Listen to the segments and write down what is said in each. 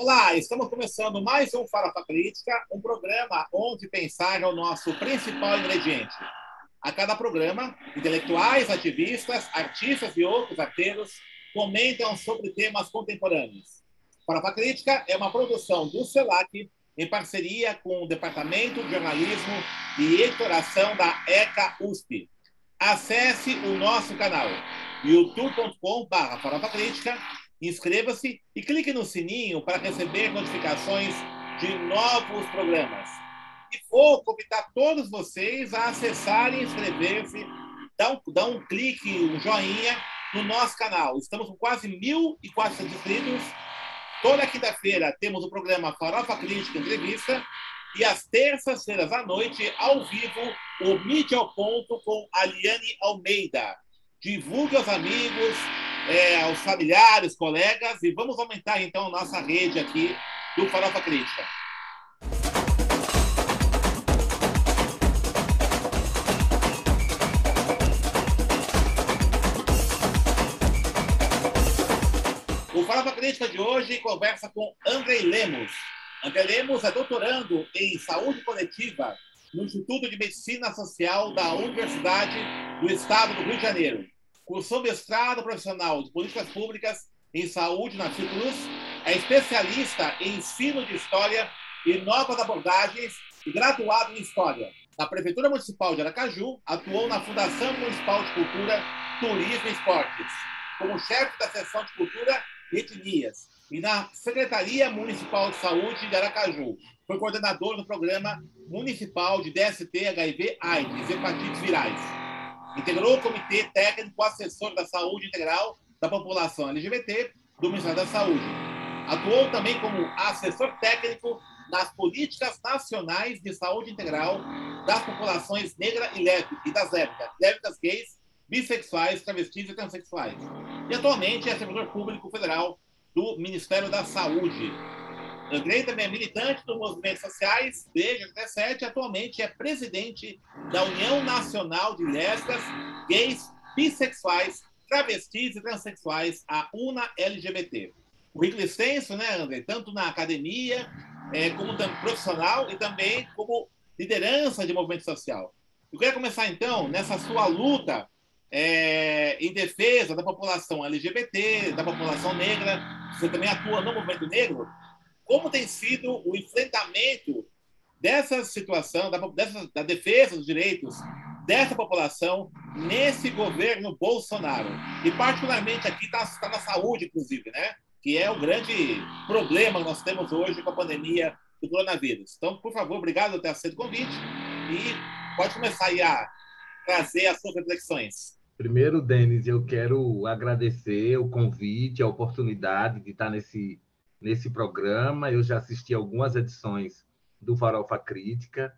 Olá, estamos começando mais um Farofa Crítica, um programa onde pensar é o nosso principal ingrediente. A cada programa, intelectuais, ativistas, artistas e outros arteiros comentam sobre temas contemporâneos. Farofa Crítica é uma produção do CELAC em parceria com o Departamento de Jornalismo e Editoração da ECA USP. Acesse o nosso canal youtube.com.br Crítica, inscreva-se e clique no sininho para receber notificações de novos programas. E vou convidar todos vocês a acessarem, inscrever-se, dar um, dar um clique, um joinha no nosso canal. Estamos com quase 1.400 inscritos Toda quinta-feira temos o programa Farofa Crítica Entrevista e às terças-feiras à noite, ao vivo, o Mídia ao Ponto com Aliane Almeida. Divulgue aos amigos, é, aos familiares, colegas e vamos aumentar então nossa rede aqui do Farofa Crítica. Farofa Crítica de hoje conversa com Andrei Lemos. Andrei Lemos é doutorando em saúde coletiva no Instituto de Medicina Social da Universidade do Estado do Rio de Janeiro. Cursou mestrado profissional de políticas públicas em saúde na Fiocruz, é especialista em ensino de história e novas abordagens e graduado em história. Na Prefeitura Municipal de Aracaju, atuou na Fundação Municipal de Cultura, Turismo e Esportes, como chefe da seção de cultura etnias. E na Secretaria Municipal de Saúde de Aracaju. Foi coordenador do Programa Municipal de DST, HIV, AIDS, hepatites virais. Integrou o Comitê Técnico Assessor da Saúde Integral da População LGBT do Ministério da Saúde. Atuou também como assessor técnico nas políticas nacionais de saúde integral das populações negra e, lésbica, e das lésbicas, lésbicas gays, bissexuais, travestis e transexuais. E atualmente é servidor público federal do Ministério da Saúde. Andrei também é militante dos movimentos sociais desde 2017 e atualmente é presidente da União Nacional de Lésbicas, Gays, Bissexuais, Travestis e Transsexuais, a UNA LGBT. Currículo extenso, né, André? Tanto na academia, é, como profissional e também como liderança de movimento social. Eu queria começar, então, nessa sua luta é, em defesa da população LGBT, da população negra, você também atua no movimento negro. Como tem sido o enfrentamento dessa situação, da, dessa, da defesa dos direitos dessa população nesse governo Bolsonaro? E, particularmente, aqui está tá na saúde, inclusive, né? que é o grande problema que nós temos hoje com a pandemia do coronavírus. Então, por favor, obrigado por ter aceito o convite e pode começar aí a trazer as suas reflexões. Primeiro, Denis, eu quero agradecer o convite, a oportunidade de estar nesse, nesse programa. Eu já assisti algumas edições do Farofa Crítica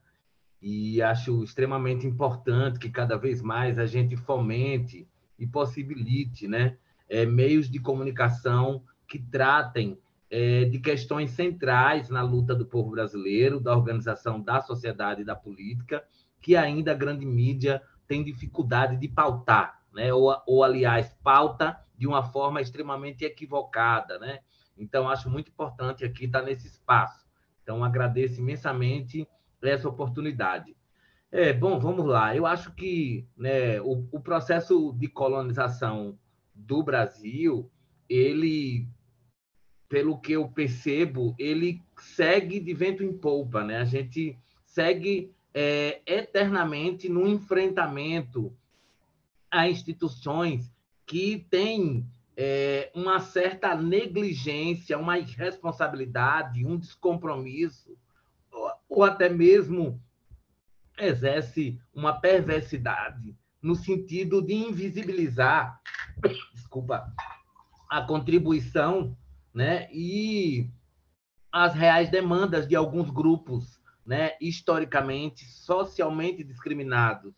e acho extremamente importante que cada vez mais a gente fomente e possibilite né, é, meios de comunicação que tratem é, de questões centrais na luta do povo brasileiro, da organização da sociedade e da política, que ainda a grande mídia tem dificuldade de pautar, né? ou, ou aliás, pauta de uma forma extremamente equivocada. Né? Então, acho muito importante aqui estar nesse espaço. Então, agradeço imensamente essa oportunidade. É, bom, vamos lá. Eu acho que né, o, o processo de colonização do Brasil, ele, pelo que eu percebo, ele segue de vento em polpa, né? A gente segue é, eternamente no enfrentamento a instituições que têm é, uma certa negligência, uma irresponsabilidade, um descompromisso, ou, ou até mesmo exerce uma perversidade no sentido de invisibilizar, desculpa, a contribuição, né, e as reais demandas de alguns grupos né, historicamente, socialmente discriminados,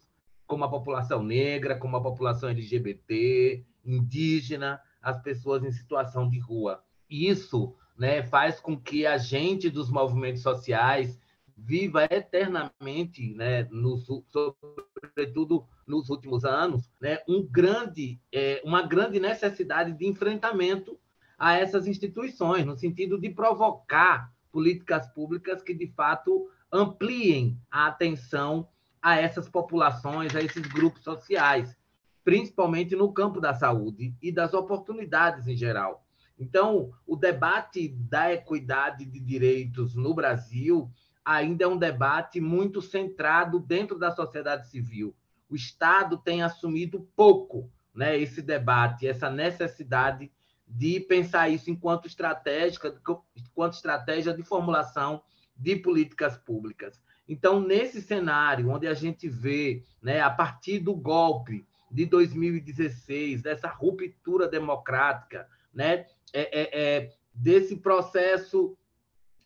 como a população negra, como a população LGBT, indígena, as pessoas em situação de rua. Isso né, faz com que a gente dos movimentos sociais viva eternamente, né, no, sobretudo nos últimos anos, né, um grande, é, uma grande necessidade de enfrentamento a essas instituições, no sentido de provocar políticas públicas que, de fato, ampliem a atenção a essas populações, a esses grupos sociais, principalmente no campo da saúde e das oportunidades em geral. Então, o debate da equidade de direitos no Brasil ainda é um debate muito centrado dentro da sociedade civil. O Estado tem assumido pouco né, esse debate, essa necessidade de pensar isso enquanto estratégica, enquanto estratégia de formulação de políticas públicas. Então, nesse cenário onde a gente vê, né, a partir do golpe de 2016, dessa ruptura democrática, né, é, é, é, desse processo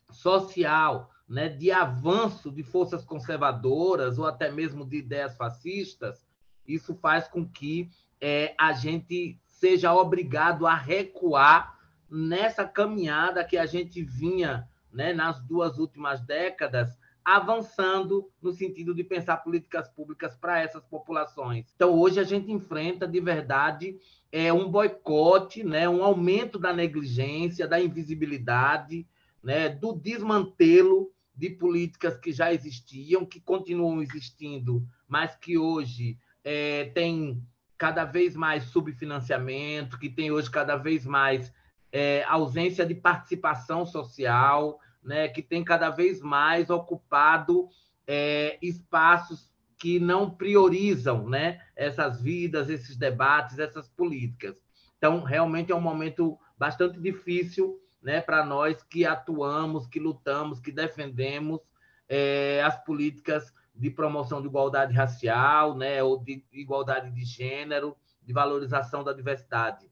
social, né, de avanço de forças conservadoras ou até mesmo de ideias fascistas, isso faz com que é, a gente seja obrigado a recuar nessa caminhada que a gente vinha né, nas duas últimas décadas avançando no sentido de pensar políticas públicas para essas populações. Então, hoje a gente enfrenta de verdade é, um boicote, né, um aumento da negligência, da invisibilidade, né, do desmantelo de políticas que já existiam, que continuam existindo, mas que hoje é, tem cada vez mais subfinanciamento, que tem hoje cada vez mais é, ausência de participação social, né, que tem cada vez mais ocupado é, espaços que não priorizam né, essas vidas, esses debates, essas políticas. Então, realmente é um momento bastante difícil né, para nós que atuamos, que lutamos, que defendemos é, as políticas de promoção de igualdade racial, né, ou de igualdade de gênero, de valorização da diversidade.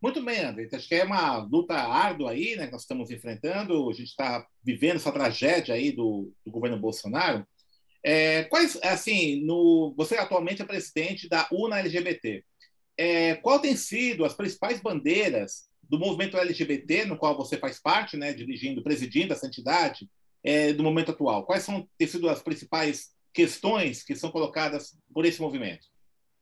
Muito bem, André. Acho que é uma luta árdua aí, né, que nós estamos enfrentando. A gente está vivendo essa tragédia aí do, do governo Bolsonaro. É, quais, assim, no, você atualmente é presidente da UNA LGBT. É, qual tem sido as principais bandeiras do movimento LGBT, no qual você faz parte, né, dirigindo, presidindo essa entidade, é, do momento atual? Quais são têm sido as principais questões que são colocadas por esse movimento?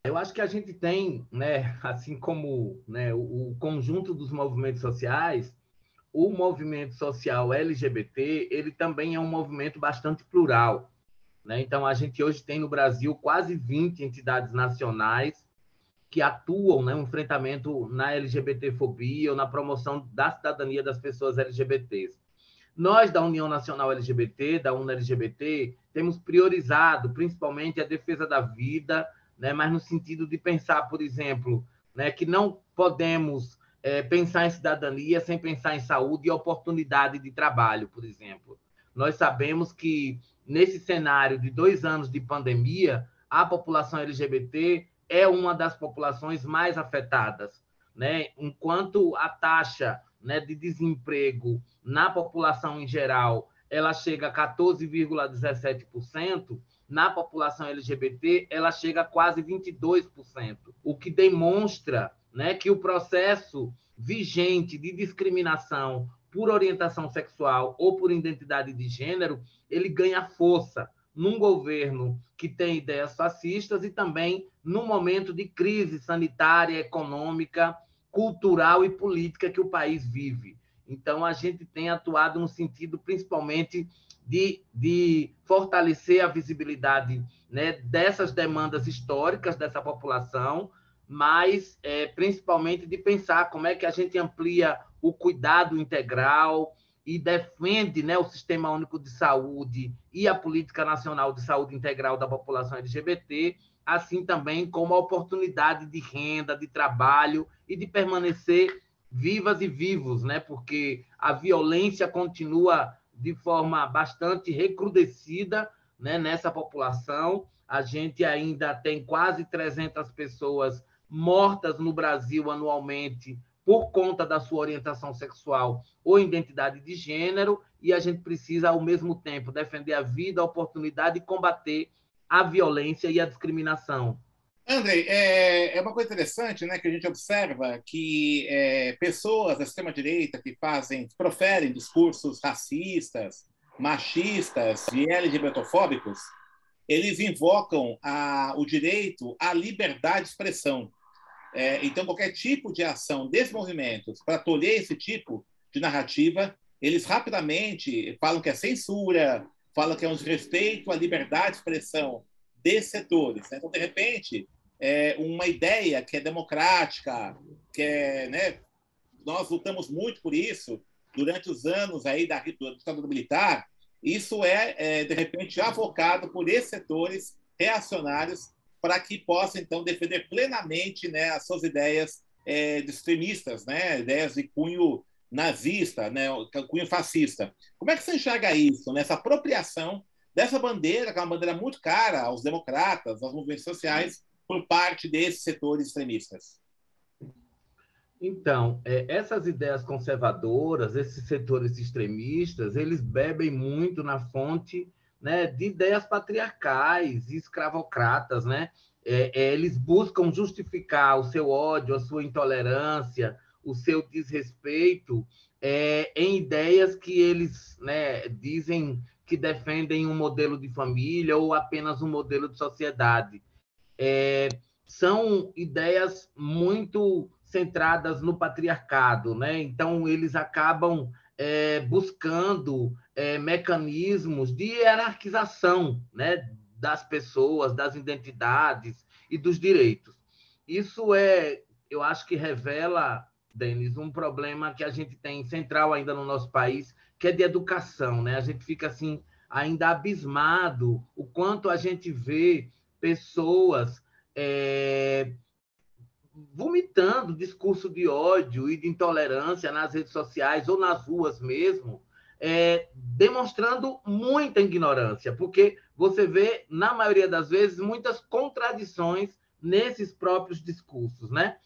Eu acho que a gente tem, né, assim como né, o, conjunto dos movimentos sociais, o movimento social LGBT, ele também é um movimento bastante plural. Né? Então, a gente hoje tem no Brasil quase 20 entidades nacionais que atuam né, no enfrentamento na LGBTfobia ou na promoção da cidadania das pessoas LGBTs. Nós, da União Nacional LGBT, da UNA LGBT, temos priorizado principalmente a defesa da vida, né? mas no sentido de pensar, por exemplo, né, que não podemos é, pensar em cidadania sem pensar em saúde e oportunidade de trabalho, por exemplo. Nós sabemos que, nesse cenário de dois anos de pandemia, a população LGBT é uma das populações mais afetadas. Né? Enquanto a taxa né, de desemprego na população em geral ela chega a 14,17%, na população LGBT, ela chega a quase 22%, o que demonstra né, que o processo vigente de discriminação por orientação sexual ou por identidade de gênero, ele ganha força num governo que tem ideias fascistas e também num momento de crise sanitária, econômica, cultural e política que o país vive. Então, a gente tem atuado no sentido, principalmente, de, de fortalecer a visibilidade né, dessas demandas históricas dessa população, mas é, principalmente de pensar como é que a gente amplia o cuidado integral e defende né, o Sistema Único de Saúde e a Política Nacional de Saúde Integral da população LGBT, assim também como a oportunidade de renda, de trabalho e de permanecer vivas e vivos, né? porque a violência continua de forma bastante recrudescida né, nessa população. A gente ainda tem quase 300 pessoas mortas no Brasil anualmente por conta da sua orientação sexual ou identidade de gênero, e a gente precisa, ao mesmo tempo, defender a vida, a oportunidade e combater a violência e a discriminação. Andrei, é, é, uma coisa interessante, né, que a gente observa que é, pessoas da extrema direita que fazem, proferem discursos racistas, machistas e LGBTfóbicos, eles invocam a, o direito à liberdade de expressão. É, então, qualquer tipo de ação desses movimentos para tolher esse tipo de narrativa, eles rapidamente falam que é censura, falam que é um desrespeito à liberdade de expressão desses setores. Né? Então, de repente, é uma ideia que é democrática, que é, né, nós lutamos muito por isso durante os anos aí da ditadura militar, isso é, é, de repente, avocado por esses setores reacionários para que possam, então, defender plenamente né, as suas ideias é, extremistas, né, ideias de cunho nazista, né, cunho fascista. Como é que você enxerga isso, nessa apropriação dessa bandeira, que é uma bandeira muito cara aos democratas, aos movimentos sociais, por parte desses setores extremistas? Então, é, essas ideias conservadoras, esses setores extremistas, eles bebem muito na fonte né, de ideias patriarcais e escravocratas, né? É, é, eles buscam justificar o seu ódio, a sua intolerância, o seu desrespeito é, em ideias que eles né, dizem que defendem um modelo de família ou apenas um modelo de sociedade. É, são ideias muito centradas no patriarcado, né? Então eles acabam é, buscando é, mecanismos de hierarquização, né? Das pessoas, das identidades e dos direitos. Isso é, eu acho que revela, Denis, um problema que a gente tem central ainda no nosso país, que é de educação, né? A gente fica assim ainda abismado o quanto a gente vê pessoas é, vomitando discurso de ódio e de intolerância nas redes sociais ou nas ruas mesmo, é, demonstrando muita ignorância, porque você vê, na maioria das vezes, muitas contradições nesses próprios discursos, né?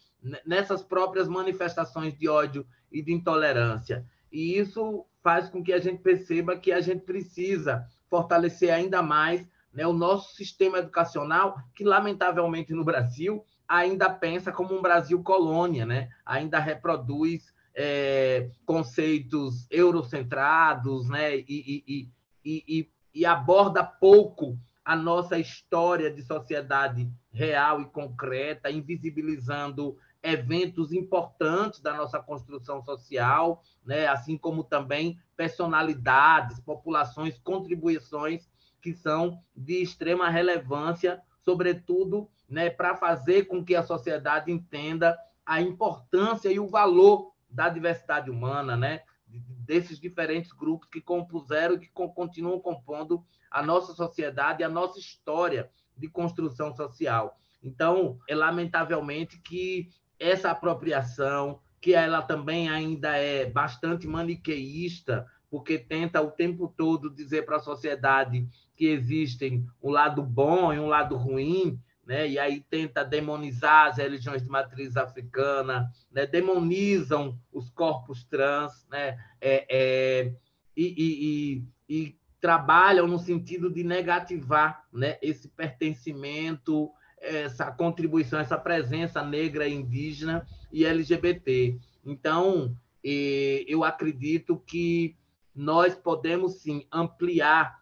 nessas próprias manifestações de ódio e de intolerância. E isso faz com que a gente perceba que a gente precisa fortalecer ainda mais né, o nosso sistema educacional, que, lamentavelmente, no Brasil, ainda pensa como um Brasil colônia, né? ainda reproduz é, conceitos eurocentrados né? E, e, e, e, aborda pouco a nossa história de sociedade real e concreta, invisibilizando eventos importantes da nossa construção social, né? assim como também personalidades, populações, contribuições que são de extrema relevância, sobretudo né, para fazer com que a sociedade entenda a importância e o valor da diversidade humana, né, desses diferentes grupos que compuseram e que continuam compondo a nossa sociedade a nossa história de construção social. Então, é lamentavelmente que essa apropriação, que ela também ainda é bastante maniqueísta, porque tenta o tempo todo dizer para a sociedade que existem um lado bom e um lado ruim, né? e aí tenta demonizar as religiões de matriz africana, né? demonizam os corpos trans, né? É, é, e, e, e, e, trabalham no sentido de negativar né? esse pertencimento, essa contribuição, essa presença negra, indígena e LGBT. Então, eu acredito que nós podemos sim ampliar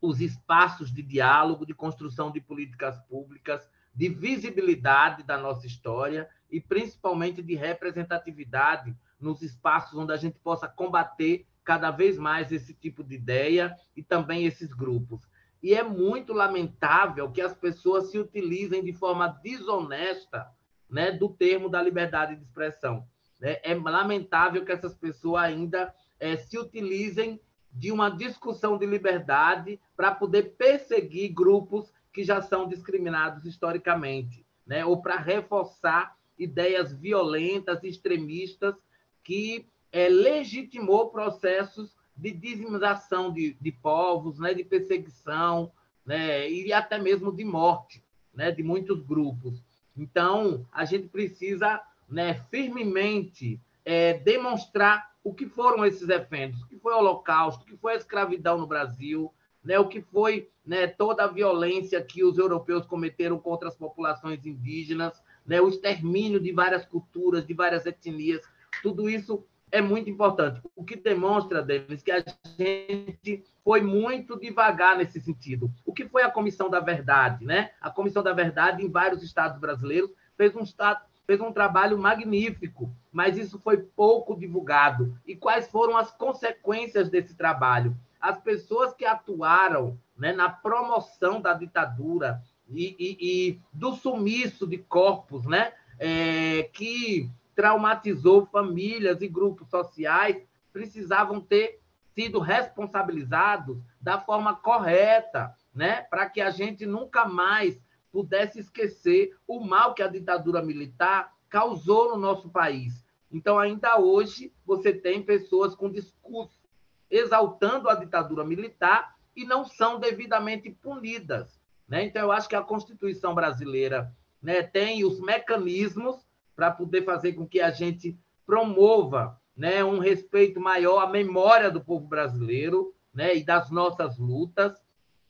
os espaços de diálogo, de construção de políticas públicas, de visibilidade da nossa história e principalmente de representatividade nos espaços onde a gente possa combater cada vez mais esse tipo de ideia e também esses grupos. E é muito lamentável que as pessoas se utilizem de forma desonesta né, do termo da liberdade de expressão. Né? É lamentável que essas pessoas ainda é, se utilizem de uma discussão de liberdade para poder perseguir grupos que já são discriminados historicamente, né? ou para reforçar ideias violentas, extremistas, que é, legitimou processos de dizimização de, de povos, né? de perseguição né? e até mesmo de morte né? de muitos grupos. Então, a gente precisa né, firmemente é, demonstrar o que foram esses eventos, o que foi o Holocausto, o que foi a escravidão no Brasil, né, o que foi né, toda a violência que os europeus cometeram contra as populações indígenas, né, o extermínio de várias culturas, de várias etnias, tudo isso é muito importante. O que demonstra, Denis, que a gente foi muito devagar nesse sentido. O que foi a Comissão da Verdade? Né? A Comissão da Verdade, em vários estados brasileiros, fez um, fez um trabalho magnífico, mas isso foi pouco divulgado. E quais foram as consequências desse trabalho? As pessoas que atuaram né, na promoção da ditadura e, e, e do sumiço de corpos, né, é, que traumatizou famílias e grupos sociais, precisavam ter sido responsabilizados da forma correta, né, para que a gente nunca mais pudesse esquecer o mal que a ditadura militar causou no nosso país. Então, ainda hoje, você tem pessoas com discurso exaltando a ditadura militar e não são devidamente punidas. Né? Então, eu acho que a Constituição brasileira né, tem os mecanismos para poder fazer com que a gente promova né, um respeito maior à memória do povo brasileiro né, e das nossas lutas,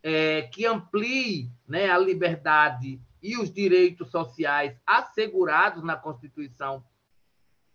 é, que amplie né, a liberdade e os direitos sociais assegurados na Constituição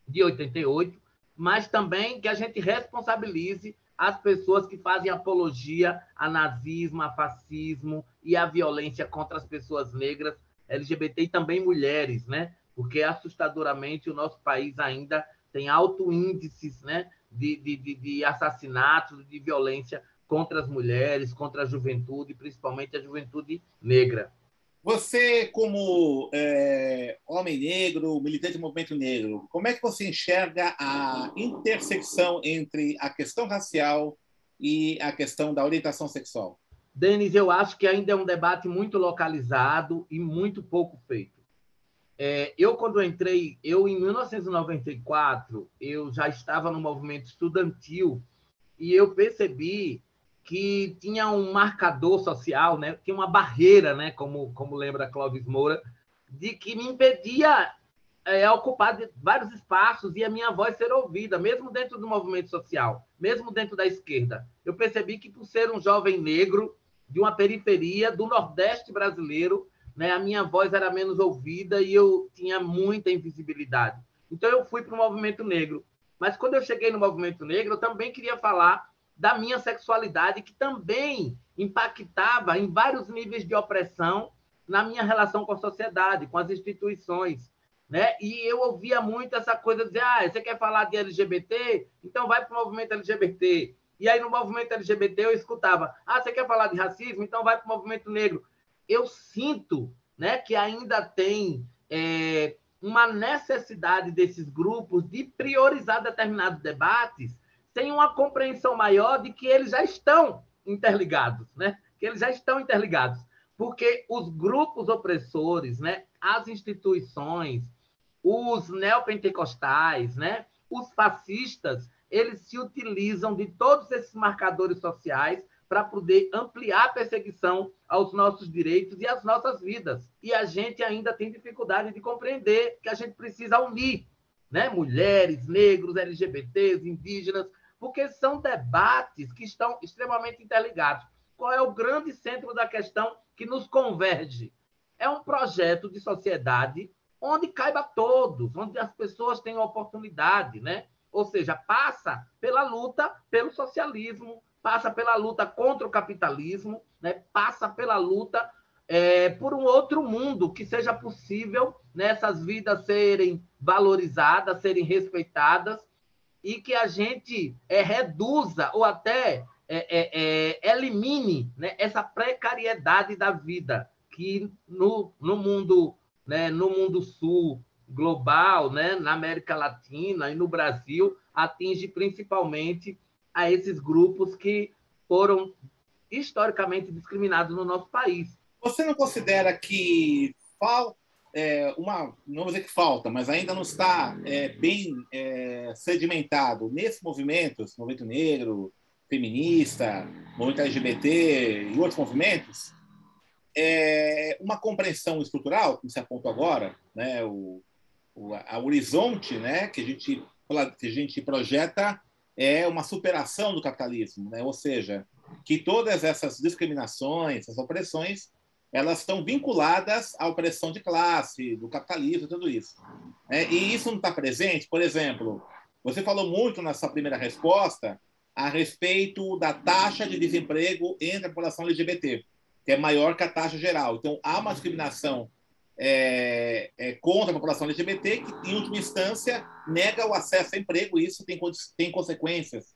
de 88, mas também que a gente responsabilize as pessoas que fazem apologia a nazismo, a fascismo e a violência contra as pessoas negras, LGBT e também mulheres, né? Porque assustadoramente o nosso país ainda tem alto índices, né? De, de, de assassinatos, de violência contra as mulheres, contra a juventude, principalmente a juventude negra. Você, como é, homem negro, militante do movimento negro, como é que você enxerga a intersecção entre a questão racial e a questão da orientação sexual? Denis, eu acho que ainda é um debate muito localizado e muito pouco feito. É, eu, quando entrei, eu em 1994, eu já estava no movimento estudantil e eu percebi que tinha um marcador social, né? tinha uma barreira, né? como, como lembra Clóvis Moura, de que me impedia é, ocupar vários espaços e a minha voz ser ouvida, mesmo dentro do movimento social, mesmo dentro da esquerda. Eu percebi que, por ser um jovem negro de uma periferia do Nordeste brasileiro, né, a minha voz era menos ouvida e eu tinha muita invisibilidade. Então, eu fui para o movimento negro. Mas, quando eu cheguei no movimento negro, eu também queria falar da minha sexualidade, que também impactava em vários níveis de opressão na minha relação com a sociedade, com as instituições. Né? E eu ouvia muito essa coisa de dizer, ah, você quer falar de LGBT? Então vai para o movimento LGBT. E aí no movimento LGBT eu escutava, ah, você quer falar de racismo? Então vai para o movimento negro. Eu sinto né, que ainda tem é, uma necessidade desses grupos de priorizar determinados debates tem uma compreensão maior de que eles já estão interligados, né? Que eles já estão interligados, porque os grupos opressores, né? As instituições, os neopentecostais, né? Os fascistas, eles se utilizam de todos esses marcadores sociais para poder ampliar a perseguição aos nossos direitos e às nossas vidas. E a gente ainda tem dificuldade de compreender que a gente precisa unir, né? Mulheres, negros, LGBTs, indígenas, porque são debates que estão extremamente interligados. Qual é o grande centro da questão que nos converge? É um projeto de sociedade onde caiba todos, onde as pessoas tenham oportunidade, né? Ou seja, passa pela luta pelo socialismo, passa pela luta contra o capitalismo, né? passa pela luta é, por um outro mundo que seja possível nessas né, vidas serem valorizadas, serem respeitadas e que a gente é, reduza ou até é, é, é, elimine né, essa precariedade da vida que no, no mundo né, no mundo sul global, né, na América Latina e no Brasil atinge principalmente a esses grupos que foram historicamente discriminados no nosso país. Você não considera que falta é, uma, não vou dizer que falta, mas ainda não está é, bem é, sedimentado nesse movimento, esse movimento negro, feminista, movimento LGBT e outros movimentos, é uma compreensão estrutural, como você apontou agora, né, o, o a horizonte né, que, a gente, que a gente projeta é uma superação do capitalismo, né? ou seja, que todas essas discriminações, essas opressões elas estão vinculadas à opressão de classe, do capitalismo, tudo isso. É, e isso não está presente, por exemplo, você falou muito na sua primeira resposta a respeito da taxa de desemprego entre a população LGBT, que é maior que a taxa geral. Então, há uma discriminação é, é, contra a população LGBT, que, em última instância, nega o acesso a emprego, e isso tem, tem consequências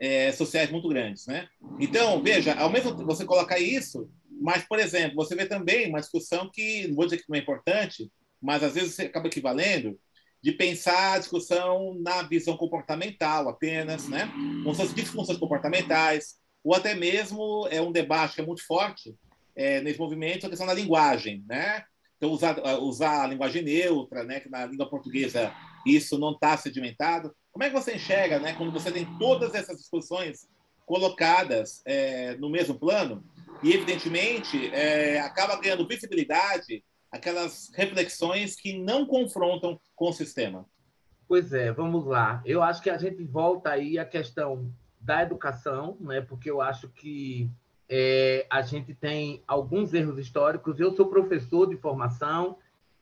é, sociais muito grandes. Né? Então, veja, ao mesmo tempo você coloca isso, mas, por exemplo, você vê também uma discussão que, não vou dizer que não é importante, mas às vezes você acaba equivalendo, de pensar a discussão na visão comportamental apenas, né? com suas disfunções comportamentais, ou até mesmo é um debate que é muito forte é, nesse movimento, a questão da linguagem, né? Então, usar, usar a linguagem neutra, né? que na língua portuguesa isso não está sedimentado. Como é que você enxerga, né, quando você tem todas essas discussões colocadas é, no mesmo plano e, evidentemente, é, acaba ganhando visibilidade aquelas reflexões que não confrontam com o sistema? Pois é, vamos lá. Eu acho que a gente volta aí à questão da educação, né? porque eu acho que é, a gente tem alguns erros históricos. Eu sou professor de formação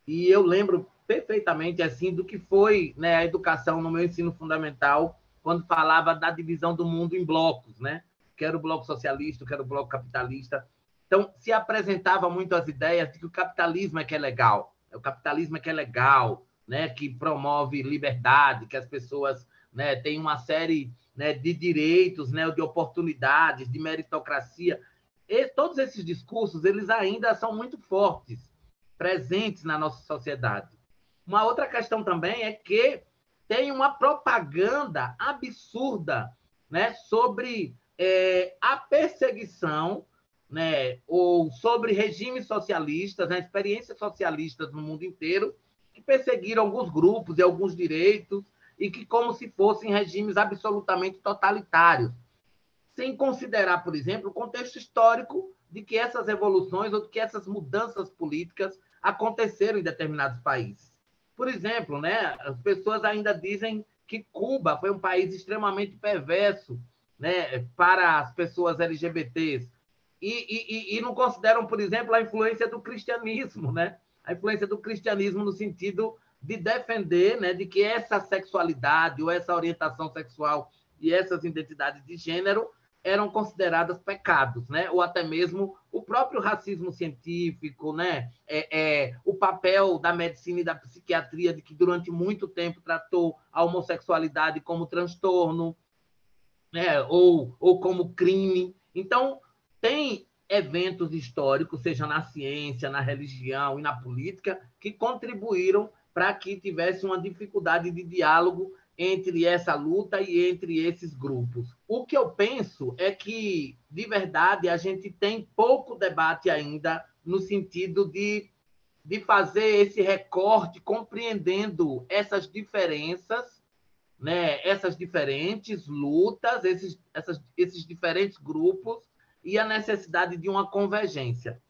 e eu lembro perfeitamente assim do que foi né, a educação no meu ensino fundamental, quando falava da divisão do mundo em blocos, né? que era o bloco socialista, que era o bloco capitalista. Então, se apresentava muito as ideias de que o capitalismo é que é legal, o capitalismo é que é legal, né? que promove liberdade, que as pessoas né, têm uma série né, de direitos, né, de oportunidades, de meritocracia. E todos esses discursos, eles ainda são muito fortes, presentes na nossa sociedade. Uma outra questão também é que tem uma propaganda absurda né, sobre é, a perseguição né, ou sobre regimes socialistas, né, experiências socialistas no mundo inteiro, que perseguiram alguns grupos e alguns direitos, e que como se fossem regimes absolutamente totalitários, sem considerar, por exemplo, o contexto histórico de que essas revoluções ou de que essas mudanças políticas aconteceram em determinados países. Por exemplo, né, as pessoas ainda dizem que Cuba foi um país extremamente perverso né, para as pessoas LGBTs. E, e, e não consideram, por exemplo, a influência do cristianismo, né? a influência do cristianismo no sentido de defender né, de que essa sexualidade ou essa orientação sexual e essas identidades de gênero eram consideradas pecados, né? ou até mesmo o próprio racismo científico, né? É, é, o papel da medicina e da psiquiatria, de que durante muito tempo tratou a homossexualidade como transtorno, né? ou, ou como crime. Então, tem eventos históricos, seja na ciência, na religião e na política, que contribuíram para que tivesse uma dificuldade de diálogo entre essa luta e entre esses grupos. O que eu penso é que, de verdade, a gente tem pouco debate ainda no sentido de, de fazer esse recorte compreendendo essas diferenças, né? essas diferentes lutas, esses, essas, esses diferentes grupos e a necessidade de uma convergência.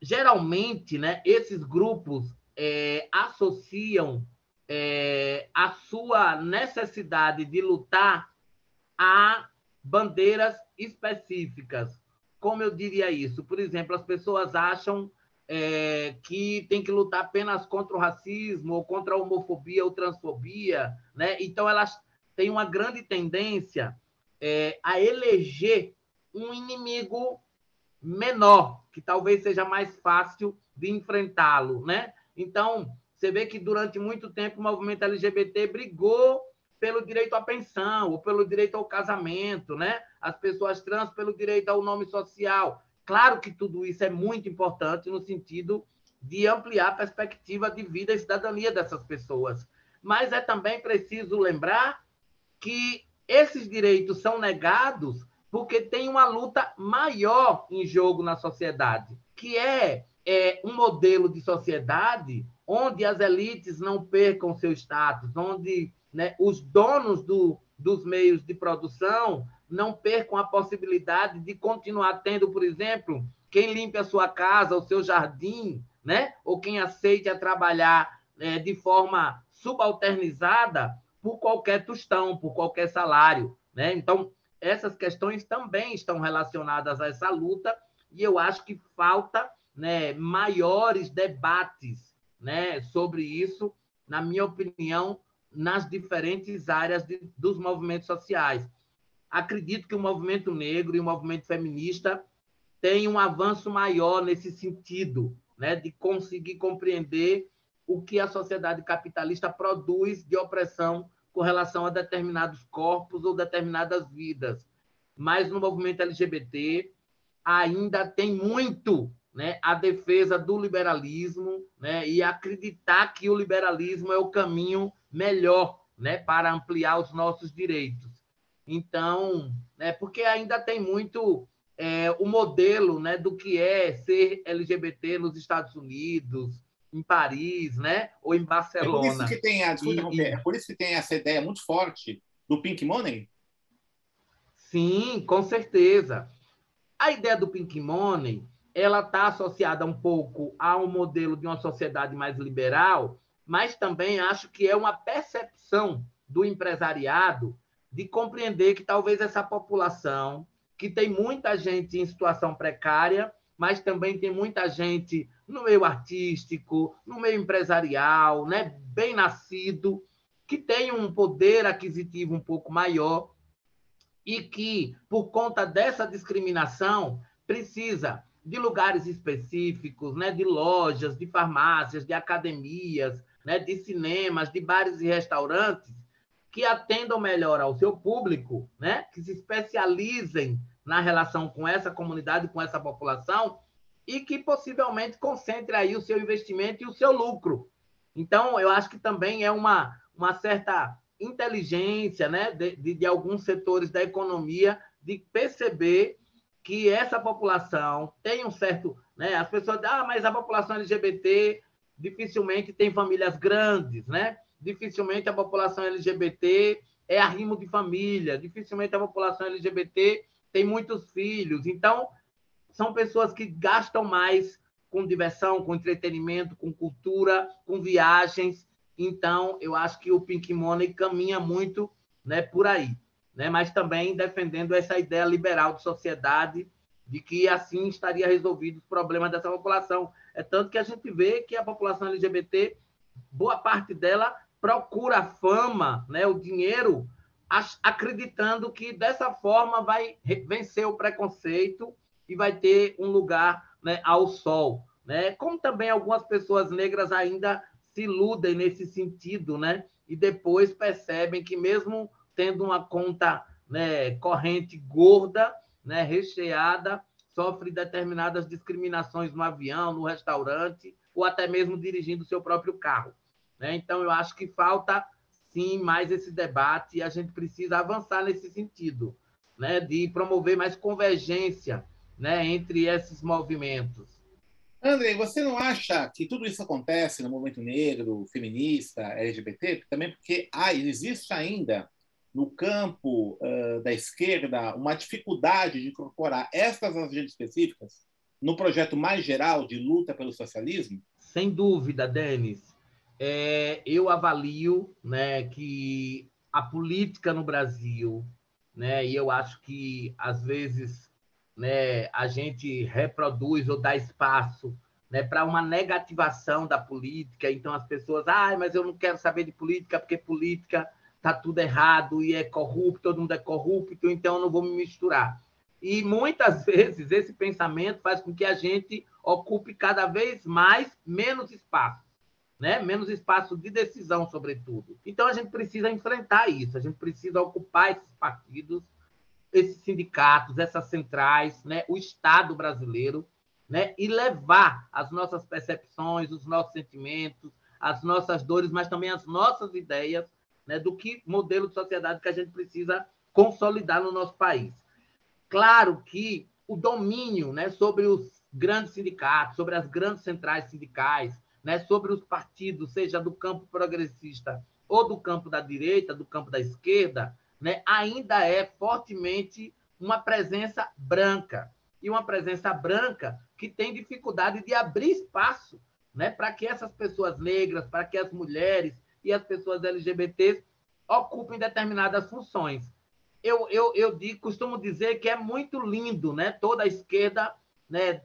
Geralmente, né, esses grupos é, associam é, a sua necessidade de lutar a bandeiras específicas. Como eu diria isso? Por exemplo, as pessoas acham é, que tem que lutar apenas contra o racismo, ou contra a homofobia ou transfobia, né? Então elas têm uma grande tendência é, a eleger um inimigo menor, que talvez seja mais fácil de enfrentá-lo, né? Então, você vê que durante muito tempo o movimento LGBT brigou pelo direito à pensão, ou pelo direito ao casamento, né? As pessoas trans pelo direito ao nome social. Claro que tudo isso é muito importante no sentido de ampliar a perspectiva de vida e cidadania dessas pessoas. Mas é também preciso lembrar que esses direitos são negados porque tem uma luta maior em jogo na sociedade, que é, é um modelo de sociedade onde as elites não percam seu status, onde né, os donos do, dos meios de produção não percam a possibilidade de continuar tendo, por exemplo, quem limpe a sua casa, o seu jardim, né? ou quem aceite a trabalhar né, de forma subalternizada por qualquer tostão, por qualquer salário. Né? Então, essas questões também estão relacionadas a essa luta, e eu acho que falta né, maiores debates né, sobre isso, na minha opinião, nas diferentes áreas de, dos movimentos sociais. Acredito que o movimento negro e o movimento feminista têm um avanço maior nesse sentido, né, de conseguir compreender o que a sociedade capitalista produz de opressão com relação a determinados corpos ou determinadas vidas. Mas no movimento LGBT ainda tem muito né, a defesa do liberalismo né, e acreditar que o liberalismo é o caminho melhor né, para ampliar os nossos direitos. Então, né, porque ainda tem muito é, o modelo né, do que é ser LGBT nos Estados Unidos, em Paris, né, ou em Barcelona. É por isso que tem, a, e, é por isso que tem essa ideia muito forte do Pink Money? Sim, com certeza. A ideia do Pink Money ela está associada um pouco a um modelo de uma sociedade mais liberal, mas também acho que é uma percepção do empresariado de compreender que talvez essa população, que tem muita gente em situação precária, mas também tem muita gente no meio artístico, no meio empresarial, né, bem nascido, que tem um poder aquisitivo um pouco maior e que, por conta dessa discriminação, precisa de lugares específicos, né, de lojas, de farmácias, de academias, né, de cinemas, de bares e restaurantes que atendam melhor ao seu público, né, que se especializem na relação com essa comunidade, com essa população e que possivelmente concentre aí o seu investimento e o seu lucro. Então, eu acho que também é uma, uma certa inteligência né, de, de, de alguns setores da economia de perceber que essa população tem um certo. Né, as pessoas ah, mas a população LGBT dificilmente tem famílias grandes, né? Dificilmente a população LGBT é arrimo de família, dificilmente a população LGBT tem muitos filhos. Então, são pessoas que gastam mais com diversão, com entretenimento, com cultura, com viagens. Então, eu acho que o Pink Money caminha muito né, por aí né? mas também defendendo essa ideia liberal de sociedade de que assim estaria resolvido os problemas dessa população. É tanto que a gente vê que a população LGBT, boa parte dela procura a fama, né, o dinheiro, acreditando que dessa forma vai vencer o preconceito e vai ter um lugar né, ao sol. Né? Como também algumas pessoas negras ainda se iludem nesse sentido, né? e depois percebem que mesmo tendo uma conta né, corrente gorda, né, recheada, sofre determinadas discriminações no avião, no restaurante, ou até mesmo dirigindo seu próprio carro. Né? Então, eu acho que falta, sim, mais esse debate e a gente precisa avançar nesse sentido, né, de promover mais convergência né, entre esses movimentos. André, você não acha que tudo isso acontece no movimento negro, feminista, LGBT, também porque ah, existe ainda no campo uh, da esquerda uma dificuldade de incorporar estas agendas específicas no projeto mais geral de luta pelo socialismo? Sem dúvida, Denis. É, eu avalio né, que a política no Brasil, né, e eu acho que às vezes né, a gente reproduz ou dá espaço né, para uma negativação da política. Então as pessoas, ah, mas eu não quero saber de política porque política está tudo errado e é corrupto, todo mundo é corrupto, então eu não vou me misturar. E muitas vezes esse pensamento faz com que a gente ocupe cada vez mais menos espaço, né? Menos espaço de decisão, sobretudo. Então a gente precisa enfrentar isso, a gente precisa ocupar esses partidos, esses sindicatos, essas centrais, né? O Estado brasileiro, né? E levar as nossas percepções, os nossos sentimentos, as nossas dores, mas também as nossas ideias né, do que modelo de sociedade que a gente precisa consolidar no nosso país. Claro que o domínio né, sobre os grandes sindicatos, sobre as grandes centrais sindicais, né, sobre os partidos, seja do campo progressista ou do campo da direita, do campo da esquerda, né, ainda é fortemente uma presença branca. E uma presença branca que tem dificuldade de abrir espaço né, para que essas pessoas negras, para que as mulheres, e as pessoas LGBTs ocupem determinadas funções. Eu, eu, eu digo, costumo dizer que é muito lindo né? toda a esquerda né,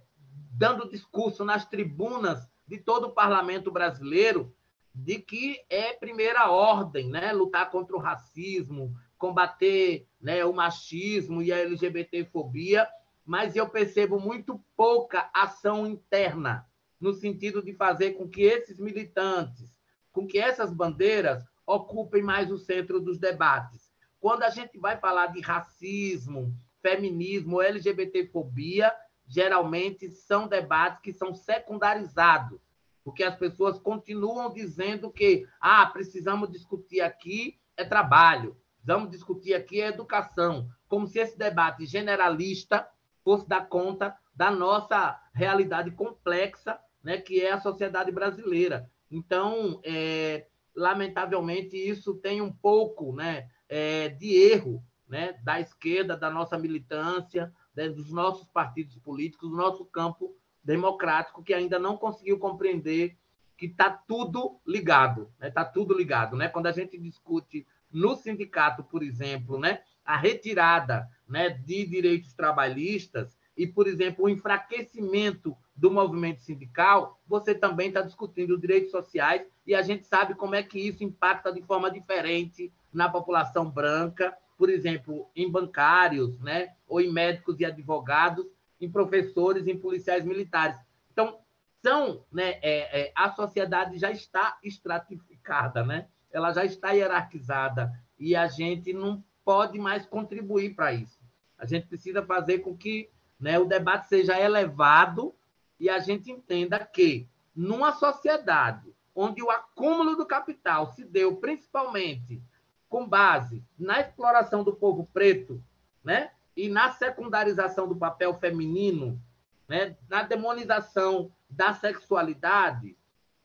dando discurso nas tribunas de todo o parlamento brasileiro de que é primeira ordem né? lutar contra o racismo, combater né, o machismo e a LGBTfobia, mas eu percebo muito pouca ação interna no sentido de fazer com que esses militantes, com que essas bandeiras ocupem mais o centro dos debates. Quando a gente vai falar de racismo, feminismo, LGBTfobia, geralmente são debates que são secundarizados, porque as pessoas continuam dizendo que ah, precisamos discutir aqui é trabalho, precisamos discutir aqui é educação, como se esse debate generalista fosse dar conta da nossa realidade complexa, né, que é a sociedade brasileira. Então, é, lamentavelmente, isso tem um pouco né, é, de erro né, da esquerda, da nossa militância, né, dos nossos partidos políticos, do nosso campo democrático, que ainda não conseguiu compreender que está tudo ligado, está né, tá tudo ligado. Né? Quando a gente discute no sindicato, por exemplo, né, a retirada né, de direitos trabalhistas e, por exemplo, o enfraquecimento do movimento sindical, você também está discutindo direitos sociais e a gente sabe como é que isso impacta de forma diferente na população branca, por exemplo, em bancários, né, ou em médicos e advogados, em professores, em policiais militares. Então, são, né, é, é, a sociedade já está estratificada, né? ela já está hierarquizada e a gente não pode mais contribuir para isso. A gente precisa fazer com que né, o debate seja elevado e a gente entenda que, numa sociedade onde o acúmulo do capital se deu principalmente com base na exploração do povo preto, né, e na secundarização do papel feminino, né, na demonização da sexualidade,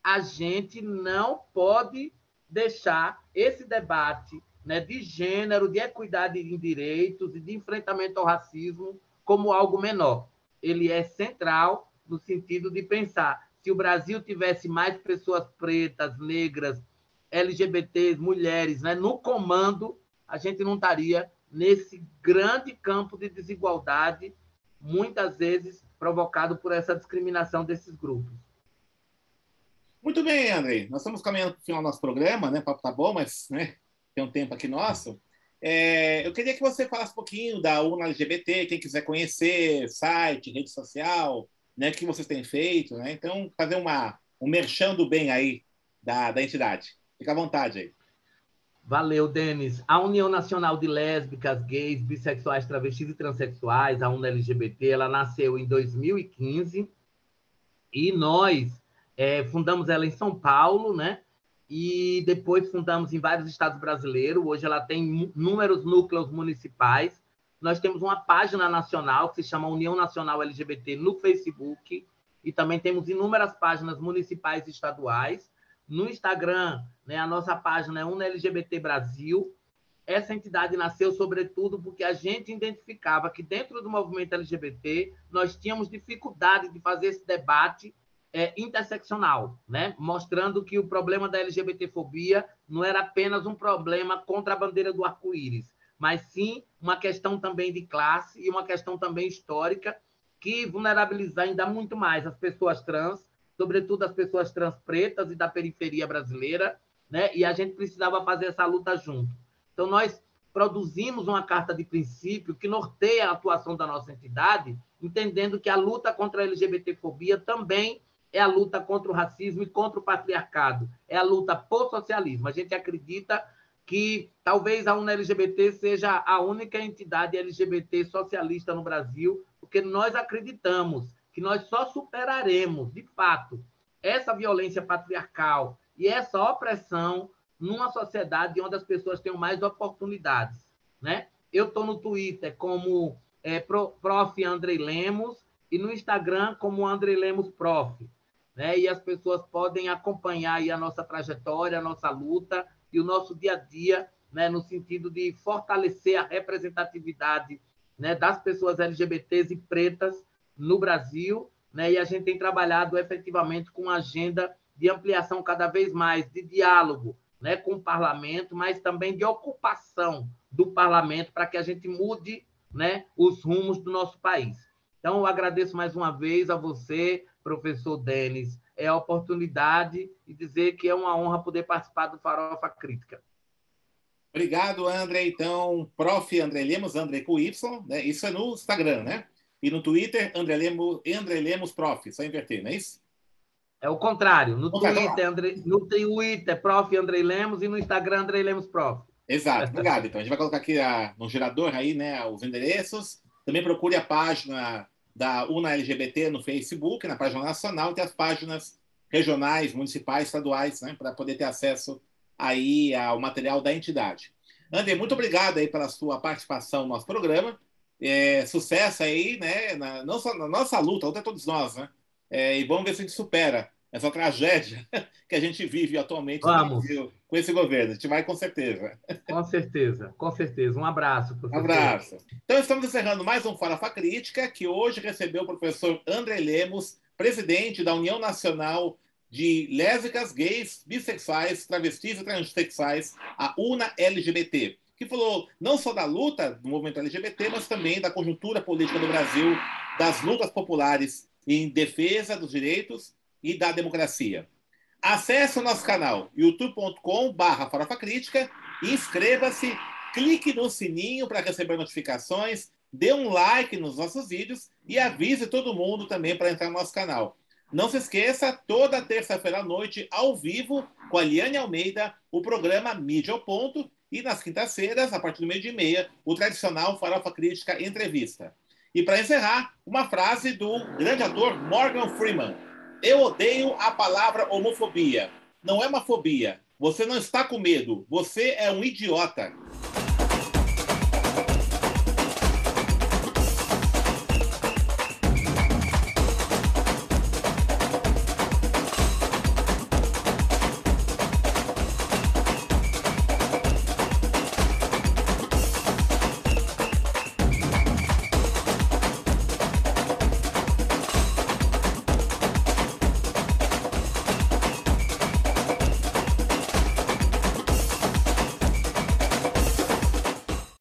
a gente não pode deixar esse debate né, de gênero, de equidade em direitos e de enfrentamento ao racismo como algo menor. Ele é central no sentido de pensar se o Brasil tivesse mais pessoas pretas, negras, LGBTs, mulheres né, no comando, a gente não estaria nesse grande campo de desigualdade, muitas vezes provocado por essa discriminação desses grupos. Muito bem, André. Nós estamos caminhando para o final do nosso programa, né? O papo tá bom, mas né, tem um tempo aqui nosso. É, eu queria que você falasse um pouquinho da UNA LGBT, quem quiser conhecer, site, rede social, né? Que vocês têm feito, né? Então, fazer uma, um merchando bem aí da, da entidade. Fica à vontade aí. Valeu, Denis. A União Nacional de Lésbicas, Gays, Bissexuais, Travestis e Transsexuais, a UNA LGBT, ela nasceu em 2015 e nós é, fundamos ela em São Paulo, né? E depois fundamos em vários estados brasileiros. Hoje ela tem inúmeros núcleos municipais. Nós temos uma página nacional que se chama União Nacional LGBT no Facebook e também temos inúmeras páginas municipais e estaduais. No Instagram, né, a nossa página é UNLGBT Brasil. Essa entidade nasceu, sobretudo, porque a gente identificava que, dentro do movimento LGBT, nós tínhamos dificuldade de fazer esse debate é, interseccional, né? mostrando que o problema da LGBTfobia não era apenas um problema contra a bandeira do arco-íris, mas sim uma questão também de classe e uma questão também histórica que vulnerabiliza ainda muito mais as pessoas trans, sobretudo as pessoas trans pretas e da periferia brasileira, né? e a gente precisava fazer essa luta junto. Então, nós produzimos uma carta de princípio que norteia a atuação da nossa entidade, entendendo que a luta contra a LGBTfobia também é a luta contra o racismo e contra o patriarcado, é a luta por socialismo. A gente acredita que talvez a UNLGBT seja a única entidade LGBT socialista no Brasil, porque nós acreditamos que nós só superaremos, de fato, essa violência patriarcal e essa opressão numa sociedade onde as pessoas tenham mais oportunidades. Né? Eu estou no Twitter como é, Prof. Andrei Lemos e no Instagram como Andrei Lemos Prof né? E as pessoas podem acompanhar a nossa trajetória, a nossa luta e o nosso dia a dia, né? No sentido de fortalecer a representatividade, né? Das pessoas LGBTs e pretas no Brasil, né? E a gente tem trabalhado efetivamente com uma agenda de ampliação cada vez mais de diálogo, né? Com o parlamento, mas também de ocupação do parlamento para que a gente mude, né? Os rumos do nosso país. Então, eu agradeço mais uma vez a você, professor Denis, é a oportunidade e dizer que é uma honra poder participar do Farofa Crítica. Obrigado, André. Então, prof. André Lemos, André com Y, né? isso é no Instagram, né? E no Twitter, André Lemos, André Lemos Prof, só inverter, não é isso? É o contrário. No, Twitter, André, no Twitter, Prof. Andrei Lemos e no Instagram, Andrei Lemos Prof. Exato, obrigado. Então, a gente vai colocar aqui a, no gerador aí, né, os endereços. Também procure a página da UNA LGBT no Facebook, na página nacional, e as páginas regionais, municipais, estaduais, né, para poder ter acesso aí ao material da entidade. André, muito obrigado aí pela sua participação no nosso programa. É, sucesso aí, né, na, não só na nossa luta, luta é todos nós, né? É, e vamos ver se a gente supera essa tragédia que a gente vive atualmente Brasil, com esse governo. A gente vai com certeza. Com certeza, com certeza. Um abraço. Um abraço. Então, estamos encerrando mais um Farofa Crítica, que hoje recebeu o professor André Lemos, presidente da União Nacional de Lésbicas, Gays, Bissexuais, Travestis e Transsexuais, a UNA LGBT, que falou não só da luta do movimento LGBT, mas também da conjuntura política do Brasil, das lutas populares em defesa dos direitos e da democracia. Acesse o nosso canal youtube.com/barra Farofa Crítica, inscreva-se, clique no sininho para receber notificações, dê um like nos nossos vídeos e avise todo mundo também para entrar no nosso canal. Não se esqueça, toda terça-feira à noite, ao vivo, com a Liane Almeida, o programa Mídia ao Ponto, e nas quintas-feiras, a partir do meio de meia, o tradicional Farofa Crítica Entrevista. E para encerrar, uma frase do grande ator Morgan Freeman. Eu odeio a palavra homofobia. Não é uma fobia. Você não está com medo. Você é um idiota.